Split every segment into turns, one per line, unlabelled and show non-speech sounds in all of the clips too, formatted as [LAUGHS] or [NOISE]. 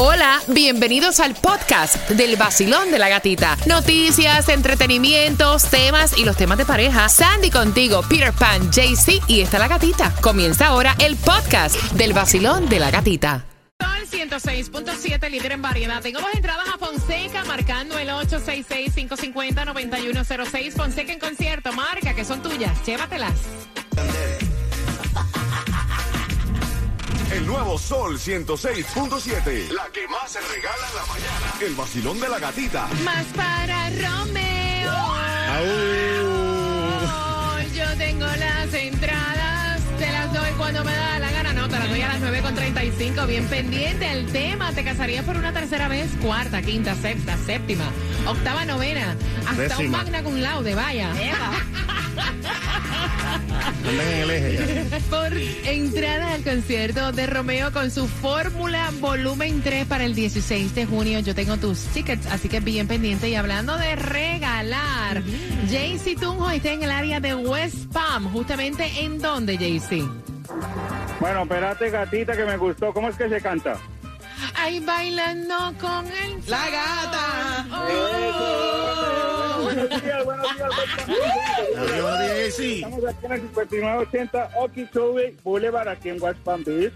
Hola, bienvenidos al podcast del vacilón de la gatita. Noticias, entretenimientos, temas y los temas de pareja. Sandy contigo, Peter Pan, JC y está la gatita. Comienza ahora el podcast del vacilón de la gatita. Sol 106.7, líder en variedad. Tengo dos entradas a Fonseca marcando el 866-550-9106. Fonseca en concierto, marca que son tuyas. Llévatelas.
El nuevo Sol 106.7. La que más se regala en la mañana. El vacilón de la gatita.
Más para Romeo. Yo tengo las entradas. Te las doy cuando me da la gana. No, te las doy a las 9.35. Bien pendiente el tema. ¿Te casarías por una tercera vez? Cuarta, quinta, sexta, séptima, octava, novena. Hasta un magna cum laude, vaya. [LAUGHS]
Andan en el eje ya.
Por entrada al concierto de Romeo con su Fórmula Volumen 3 para el 16 de junio. Yo tengo tus tickets, así que bien pendiente. Y hablando de regalar, Jaycee Tunjo está en el área de West Palm. Justamente en dónde, Jaycee?
Bueno, espérate, gatita, que me gustó. ¿Cómo es que se canta?
Ahí bailando con el...
La gata.
Oh.
Buenos días, buenos días.
Buenos días, sí.
Estamos aquí en el 5980 Okeechobee Boulevard, aquí en West Palm Beach,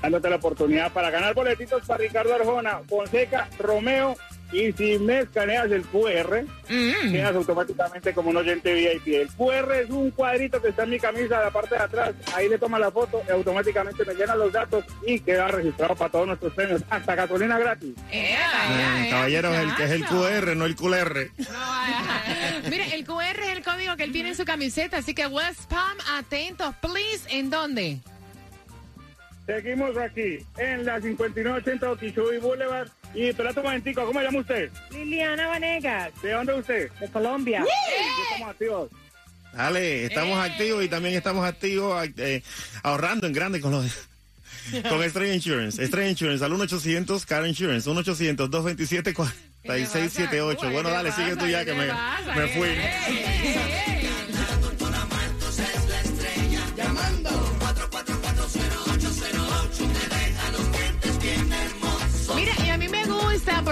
dándote la oportunidad para ganar boletitos para Ricardo Arjona, Fonseca, Romeo, y si me escaneas el QR,
Mm.
quedas automáticamente como un oyente VIP. El QR es un cuadrito que está en mi camisa de la parte de atrás. Ahí le toma la foto y automáticamente me llena los datos y queda registrado para todos nuestros premios. Hasta gasolina gratis.
Eh, Caballero, el que es el. QR, no el QR.
No. [LAUGHS] Mire, el QR es el código que él tiene en su camiseta, así que West Palm, atentos, please. ¿En dónde?
Seguimos aquí en la 5980 Okeechobee Boulevard. Y espérate un momentico, ¿cómo se llama usted?
Liliana Vanegas,
¿De dónde usted?
de Colombia.
Ya estamos activos.
Dale, estamos
Eh.
activos y también estamos activos eh, ahorrando en grande con los [LAUGHS] con Estrella Insurance. Estrella Insurance al 1-800 Car Insurance, 1-800-227-4678. Bueno, dale, sigue tú ya que me, me fui.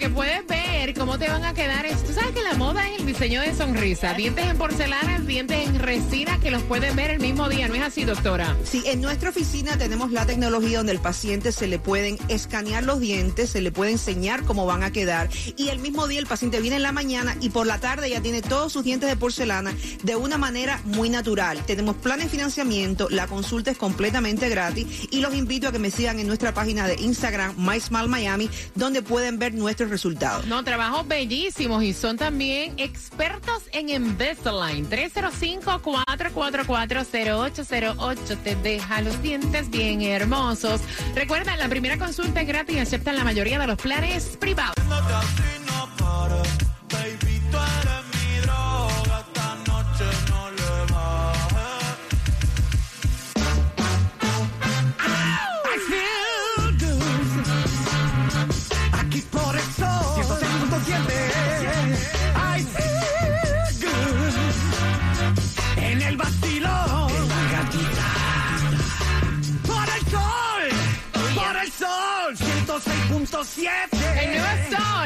Porque puedes ver cómo te van a quedar. Tú sabes que la moda diseño de sonrisa. Dientes en porcelana, dientes en resina que los puedes ver el mismo día. ¿No es así, doctora?
Sí, en nuestra oficina tenemos la tecnología donde el paciente se le pueden escanear los dientes, se le puede enseñar cómo van a quedar y el mismo día el paciente viene en la mañana y por la tarde ya tiene todos sus dientes de porcelana de una manera muy natural. Tenemos plan de financiamiento, la consulta es completamente gratis y los invito a que me sigan en nuestra página de Instagram, MySmileMiami, donde pueden ver nuestros resultados.
No, trabajos bellísimos y son también expertos en Invisalign. 305-444-0808 te deja los dientes bien hermosos. Recuerda, la primera consulta es gratis y aceptan la mayoría de los planes privados.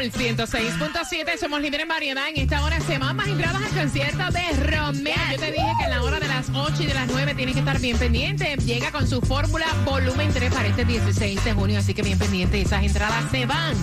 Sol 106.7,
somos líderes en variedad. En esta hora se van más entradas al concierto de Romeo. Yo te dije que en la hora de las 8 y de las 9 tienes que estar bien pendiente. Llega con su fórmula volumen 3 para este 16 de junio, así que bien pendiente. Esas entradas se van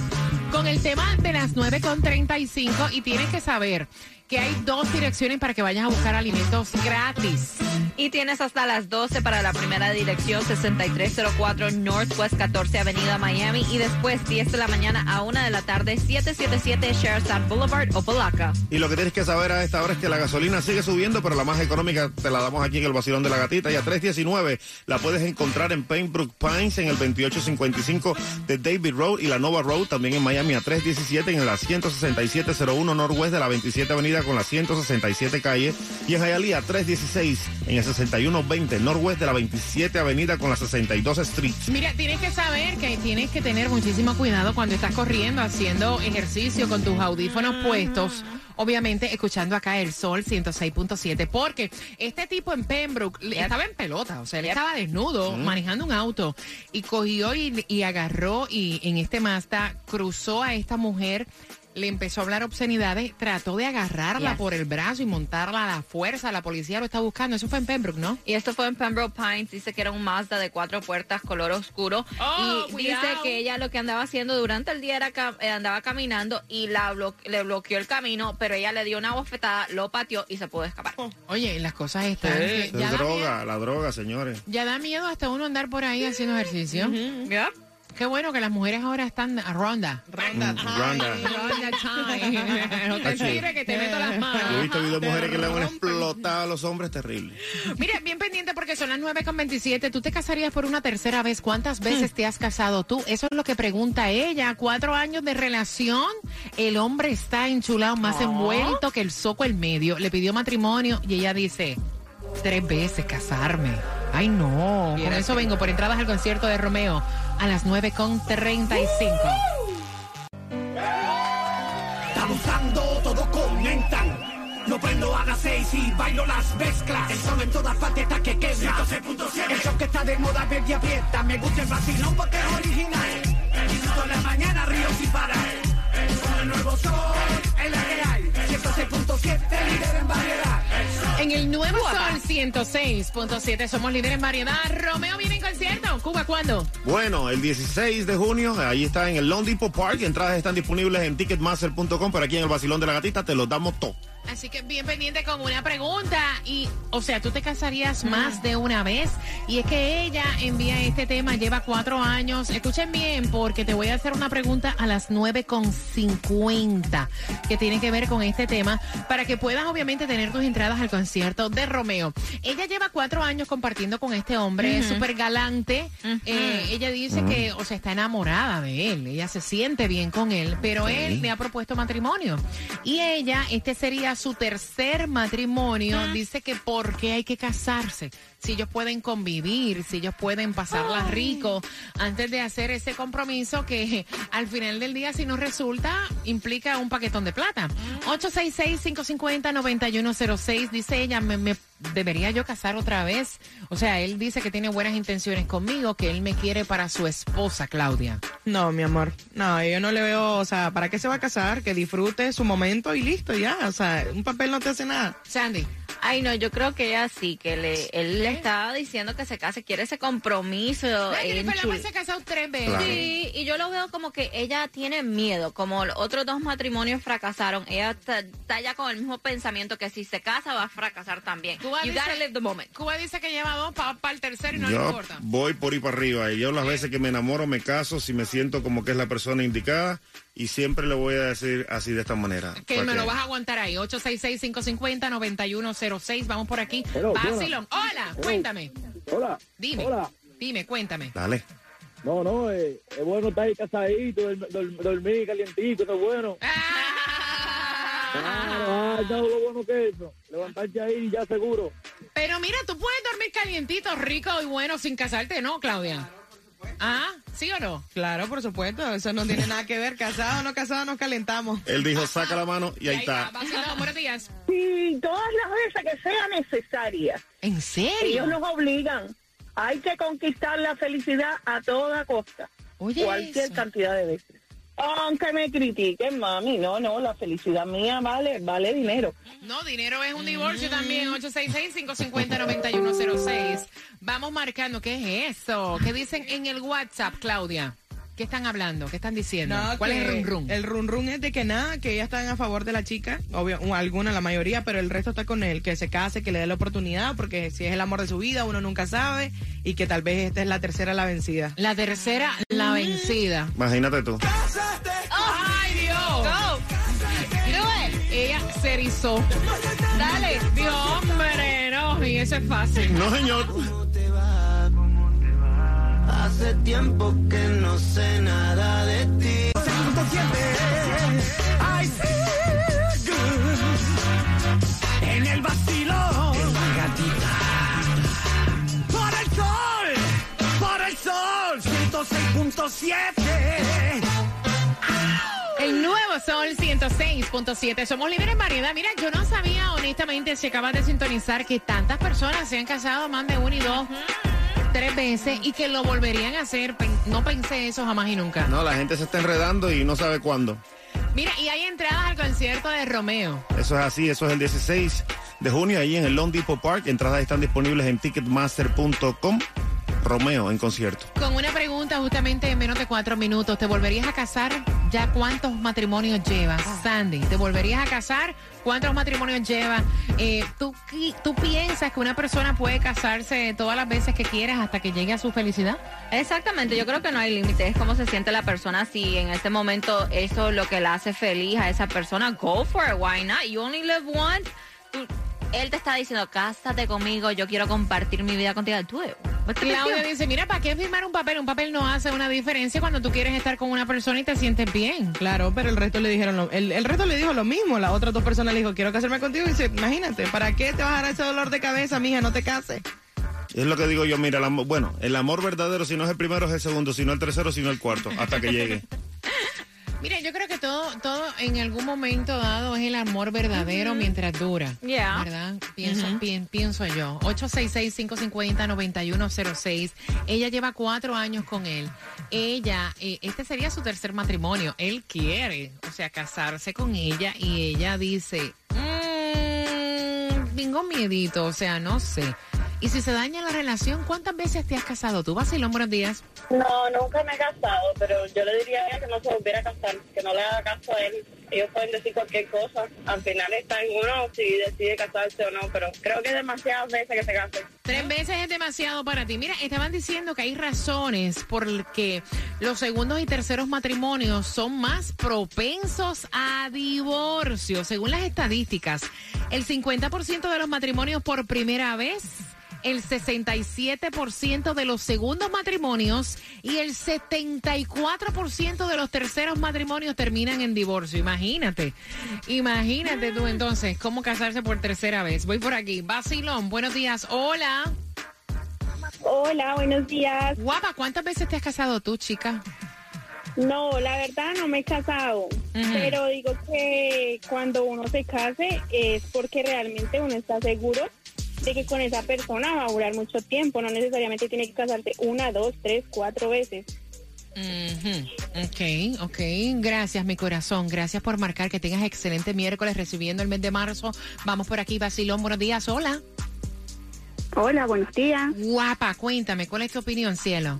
con el tema de las 9.35 y tienes que saber que hay dos direcciones para que vayas a buscar alimentos gratis.
Y tienes hasta las 12 para la primera dirección, 6304 Northwest 14 Avenida Miami. Y después, 10 de la mañana a 1 de la tarde, 777 Sherside Boulevard, Opalaca.
Y lo que tienes que saber a esta hora es que la gasolina sigue subiendo, pero la más económica te la damos aquí en el vacilón de la gatita. Y a 319 la puedes encontrar en Painbrook Pines en el 2855 de David Road y la Nova Road también en Miami a 317 en la 16701 Northwest de la 27 Avenida Con la 167 calle y en Hialeah 316 en el 6120 Norwest de la 27 Avenida con la 62 Street.
Mira, tienes que saber que tienes que tener muchísimo cuidado cuando estás corriendo, haciendo ejercicio con tus audífonos puestos. Obviamente, escuchando acá el sol 106.7, porque este tipo en Pembroke estaba en pelota, o sea, él estaba desnudo manejando un auto y cogió y, y agarró y en este Mazda cruzó a esta mujer. Le empezó a hablar obscenidades, trató de agarrarla
Yes.
por el brazo y montarla a la fuerza. La policía lo está buscando. Eso fue en Pembroke, ¿no?
Y esto fue en Pembroke Pines, dice que era un Mazda de cuatro puertas color oscuro.
Oh,
y dice que ella lo que andaba haciendo durante el día era eh, andaba caminando y la blo- le bloqueó el camino, pero ella le dio una bofetada, lo pateó y se pudo escapar.
Oye, las cosas están. ya, da miedo,
droga, la droga, señores.
ya da miedo hasta uno andar por ahí haciendo ejercicio. Qué bueno que las mujeres ahora están a ronda.
Ronda. Ronda.
Ronda time. no te sirve que te meto las
Yo he
manos.
visto videos de mujeres que le han explotado a los hombres terrible.
Mira, bien pendiente porque son las 9.27. ¿Tú te casarías por una tercera vez? ¿Cuántas veces te has casado tú? Eso es lo que pregunta ella. Cuatro años de relación. El hombre está enchulado, más envuelto que el soco el medio. Le pidió matrimonio y ella dice, tres veces casarme. Ay, no. Con eso vengo por entradas al concierto de Romeo a las 9.35.
Estamos usando, todos comentan. Lo prendo a las seis y bailo las mezclas. El sol en todas partes está que quema. 106.7. El show que está de moda, verde abierta. Me gusta el vacilón porque es original. Disfruto en la mañana, río sin parar. Con el nuevo sol, hay. 106.7, líder en variedad.
En el nuevo Sol 106.7 somos líderes en variedad. Romeo viene en concierto. ¿Cuba cuándo?
Bueno, el 16 de junio, ahí está en el Lone Depot Park. Entradas están disponibles en ticketmaster.com, pero aquí en el Basilón de la Gatita te los damos todo.
Así que bien pendiente con una pregunta. Y, o sea, tú te casarías más de una vez. Y es que ella envía este tema, lleva cuatro años. Escuchen bien, porque te voy a hacer una pregunta a las 9.50 que tiene que ver con este tema, para que puedas obviamente tener tus entradas al concierto de Romeo. Ella lleva cuatro años compartiendo con este hombre, es súper galante. Eh, ella dice que, o sea, está enamorada de él. Ella se siente bien con él, pero él le ha propuesto matrimonio. Y ella, este sería su tercer matrimonio, dice que por qué hay que casarse. Si ellos pueden convivir, si ellos pueden pasarla rico antes de hacer ese compromiso que al final del día, si no resulta, implica un paquetón de plata. 866-550-9106, dice ella, me, me- debería yo casar otra vez. O sea, él dice que tiene buenas intenciones conmigo, que él me quiere para su esposa, Claudia.
No, mi amor. No, yo no le veo, o sea, ¿para qué se va a casar? Que disfrute su momento y listo, ya. O sea, un papel no te hace nada.
Sandy.
Ay, no, yo creo que ella sí, que le, él le estaba diciendo que se case, quiere ese compromiso.
Ay, Jennifer López se ha casado tres veces.
Claro.
Sí, y yo lo veo como que ella tiene miedo, como los otros dos matrimonios fracasaron, ella está, está ya con el mismo pensamiento que si se casa va a fracasar también.
Cuba
You
dice-
gotta live the moment.
Cuba dice que lleva dos para el tercero y no le
yo
importa.
voy por ir para arriba. Y yo las veces que me enamoro, me caso, si me siento como que es la persona indicada. Y siempre le voy a decir así de esta manera.
Que me lo vas a aguantar ahí. 866-550-9106. Vamos por aquí.
Hello,
Basilón. Hola, cuéntame.
Hola.
Dime.
Hola.
Dime, cuéntame.
Dale.
No, no, eh, es bueno estar ahí casadito, dorm- dorm- dormir calientito, eso es bueno. [LAUGHS] Claro,
Ah.
ah, ¿sabes lo bueno que es eso? Levantarse ahí ya seguro.
Pero mira, tú puedes dormir calientito, rico y bueno sin casarte, ¿no, Claudia? ¿Ah? ¿Sí o no?
Claro, por supuesto. Eso no tiene nada que ver. Casado o no casado, nos calentamos.
Él dijo, saca la mano y ahí está.
Basilón, buenos días.
Sí, todas las veces que sea necesaria.
¿En
Ellos
serio?
nos obligan. Hay que conquistar la felicidad a toda costa.
Oye,
cualquier
eso.
cantidad de veces. Aunque me critiquen, mami, no, no, la felicidad mía vale, vale dinero.
No, dinero es un divorcio también. 866-550-9106. Vamos marcando. ¿Qué es eso? ¿Qué dicen en el WhatsApp, Claudia? ¿Qué están hablando? ¿Qué están diciendo?
No,
¿Cuál es el run run?
El run run es de que nada, que ellas están a favor de la chica, obvio, alguna, la mayoría, pero el resto está con él, que se case, que le dé la oportunidad, porque si es el amor de su vida, uno nunca sabe, y que tal vez esta es la tercera la vencida.
La tercera, la vencida.
Imagínate tú.
¡Ay, Dios! Ella se erizó. Dale. Dios, hombre, no. Y eso es fácil.
No, señor.
Hace tiempo que no sé nada de ti. I good. En el vacilón. Por el sol. Por el sol. 106.7.
El nuevo Sol 106.7. Somos libres en variedad. Mira, yo no sabía, honestamente, si acabas de sintonizar, que tantas personas se han casado, más de uno y dos tres veces y que lo volverían a hacer. No pensé eso jamás y nunca.
No, la gente se está enredando y no sabe cuándo.
Mira, y hay entradas al concierto de Romeo.
Eso es así, eso es el 16 de junio ahí en el Long Depot Park. Entradas están disponibles en ticketmaster.com. Romeo en concierto.
Con una pregunta justamente en menos de cuatro minutos. ¿Te volverías a casar? ¿Ya cuántos matrimonios llevas? Sandy, ¿te volverías a casar? ¿Cuántos matrimonios llevas? Eh, ¿tú, ¿Tú piensas que una persona puede casarse todas las veces que quieras hasta que llegue a su felicidad?
Exactamente, yo creo que no hay límite, es cómo se siente la persona, si en este momento eso es lo que la hace feliz a esa persona, go for it, why not? You only live once. Él te está diciendo, cásate conmigo, yo quiero compartir mi vida contigo. Tú, big
Claudia dice, mira, ¿para qué firmar un papel? Un papel no hace una diferencia cuando tú quieres estar con una persona y te sientes bien.
Claro, pero el resto le dijeron lo, el, el resto le dijo lo mismo. Las otras dos personas le dijo, quiero casarme contigo. Y dice, imagínate, ¿para qué te vas a dar ese dolor de cabeza, mija? No te cases.
Es lo que digo yo, mira, el amor- bueno, el amor verdadero, si no es el primero, es el segundo, si no el tercero, si no el cuarto, hasta que llegue. [LAUGHS]
Mira, yo creo que todo, todo en algún momento dado es el amor verdadero mientras dura.
Yeah.
¿Verdad? Pienso, pien- pienso yo. 866-550-9106. Ella lleva cuatro años con él. Ella, eh, este sería su tercer matrimonio. Él quiere, o sea, casarse con ella y ella dice, mmm, tengo miedito, o sea, no sé. Y si se daña la relación, ¿cuántas veces te has casado tú? Vacilón, buenos días.
No, nunca me he casado, pero yo le diría a ella que no se volviera a casar, que no le haga caso a él. Ellos pueden decir cualquier cosa. Al final está en uno si decide casarse o no, pero creo que es demasiadas veces que se casen.
Tres veces es demasiado para ti. Mira, estaban diciendo que hay razones por el que los segundos y terceros matrimonios son más propensos a divorcio. Según las estadísticas, el 50% de los matrimonios por primera vez, el 67% de los segundos matrimonios y el 74% de los terceros matrimonios terminan en divorcio. Imagínate, imagínate tú entonces cómo casarse por tercera vez. Voy por aquí. Basilón, buenos días. Hola.
Hola, buenos días.
Guapa, ¿cuántas veces te has casado tú, chica?
No, la verdad no me he casado, pero digo que cuando uno se case es porque realmente uno está seguro de que con esa persona va a durar mucho tiempo, no necesariamente tiene que casarse una, dos, tres, cuatro veces.
Ok, ok. Gracias, mi corazón. Gracias por marcar. Que tengas excelente miércoles recibiendo el mes de marzo. Vamos por aquí, Basilón. Buenos días. Hola.
Hola, buenos días.
Guapa, cuéntame, ¿cuál es tu opinión, cielo?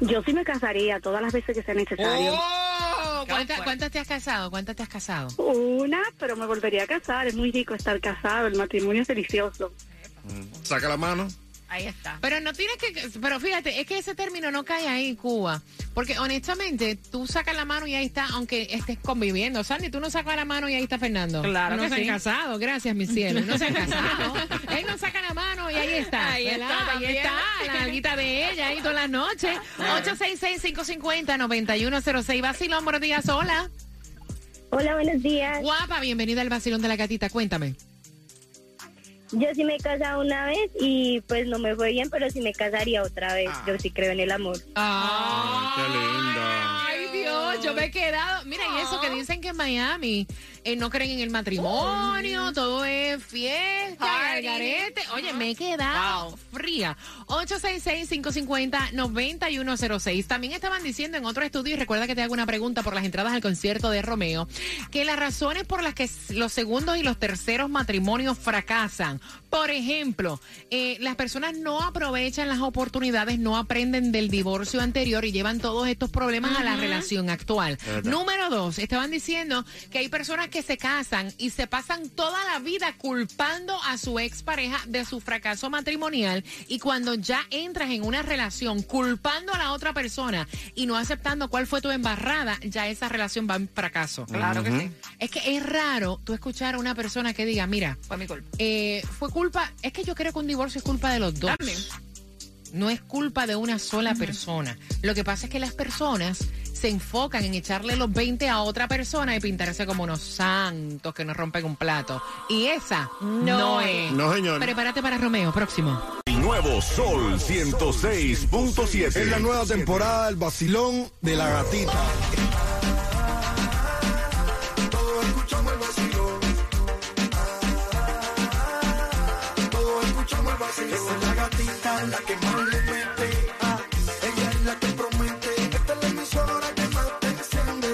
Yo sí me casaría todas las veces que sea necesario.
Oh, ¿Cuántas, cuántas te has casado? ¿Cuántas te has casado?
Una, pero me volvería a casar. Es muy rico estar casado. El matrimonio es delicioso.
Saca la mano.
Ahí está.
Pero no tienes que, pero fíjate, es que ese término no cae ahí, Cuba. Porque honestamente, tú sacas la mano y ahí está, aunque estés conviviendo. Sandy, tú no sacas la mano y ahí está Fernando.
Claro
no
que
se
sí.
han casado, gracias, mi cielo. No se han [LAUGHS] casado. Él no saca la mano y ahí está.
Ahí
¿verdad?
está
Ahí está, la nalguita de ella ahí todas las noches. 866-550-9106. Vacilón, buenos días, hola.
Hola, buenos días.
Guapa, bienvenida al Vacilón de la Gatita, cuéntame.
Yo sí me he casado una vez y pues no me fue bien, pero sí me casaría otra vez. Yo sí creo en el amor.
Ay, qué linda.
Yo me he quedado. Mira, y eso que dicen que en Miami eh, no creen en el matrimonio, todo es fiesta, garete. Oye, me he quedado fría. 866-550-9106. También estaban diciendo en otro estudio, y recuerda que te hago una pregunta por las entradas al concierto de Romeo, que las razones por las que los segundos y los terceros matrimonios fracasan. Por ejemplo, eh, las personas no aprovechan las oportunidades, no aprenden del divorcio anterior y llevan todos estos problemas a la relación actual.
Verdad.
Número dos, estaban diciendo que hay personas que se casan y se pasan toda la vida culpando a su expareja de su fracaso matrimonial y cuando ya entras en una relación culpando a la otra persona y no aceptando cuál fue tu embarrada, ya esa relación va en fracaso.
Claro que sí.
Es que es raro tú escuchar a una persona que diga, mira,
Fue mi culpa.
eh, fue culpa, es que yo creo que un divorcio es culpa de los dos.
También.
No es culpa de una sola persona. Lo que pasa es que las personas se enfocan en echarle los 20 a otra persona y pintarse como unos santos que no rompen un plato. Y esa no, es.
No, señor.
Prepárate para Romeo, próximo.
nuevo Sol 106.7.
Es la nueva temporada del vacilón de la gatita. Esa es la gatita, la que más le mete. Ah, ella es la que promete. Esta es la emisora que más te enciende.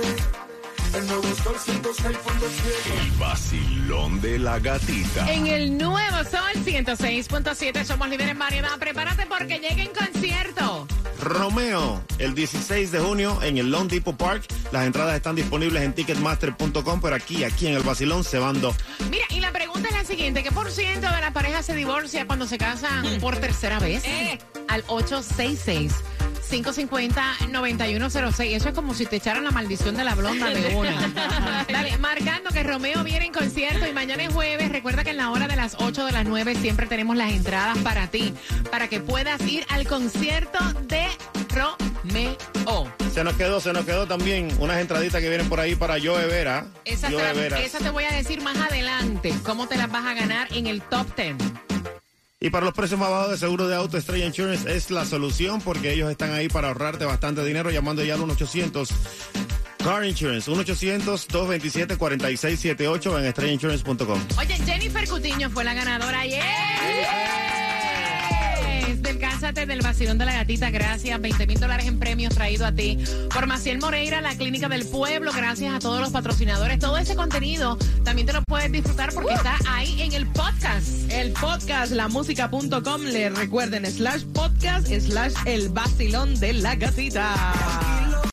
El nuevo Sol 106.7.
El vacilón de la gatita.
En el nuevo Sol 106.7 somos líderes en variedad. Prepárate porque llega en concierto.
Romeo, el 16 de junio en el Lone Depot Park. Las entradas están disponibles en ticketmaster.com, pero aquí, aquí en el vacilón se van dos.
Mira, y la pregunta es la siguiente: ¿qué por ciento de las parejas se divorcia cuando se casan por tercera vez? Al 866. 550-9106. Eso es como si te echaran la maldición de la blonda de una. [LAUGHS] Dale, marcando que Romeo viene en concierto y mañana es jueves. Recuerda que en la hora de las 8 de las 9 siempre tenemos las entradas para ti, para que puedas ir al concierto de Romeo.
Se nos quedó, se nos quedó también unas entraditas que vienen por ahí para Joe Vera.
Esa te,
Joe
la-
Vera.
esa te voy a decir más adelante. ¿Cómo te las vas a ganar en el top 10?
Y para los precios más bajos de seguro de auto, Estrella Insurance es la solución porque ellos están ahí para ahorrarte bastante dinero llamando ya al 1-800. Car Insurance, 1-800-227-4678 en estrellainsurance.com.
Oye, Jennifer Cutiño fue la ganadora ayer. Del Vacilón de la Gatita, gracias. 20 mil dólares en premios traído a ti. Por Maciel Moreira, la Clínica del Pueblo, gracias a todos los patrocinadores. Todo ese contenido también te lo puedes disfrutar porque está ahí en el podcast.
El podcast, lamusica.com, le recuerden, slash podcast, slash el vacilón de la gatita.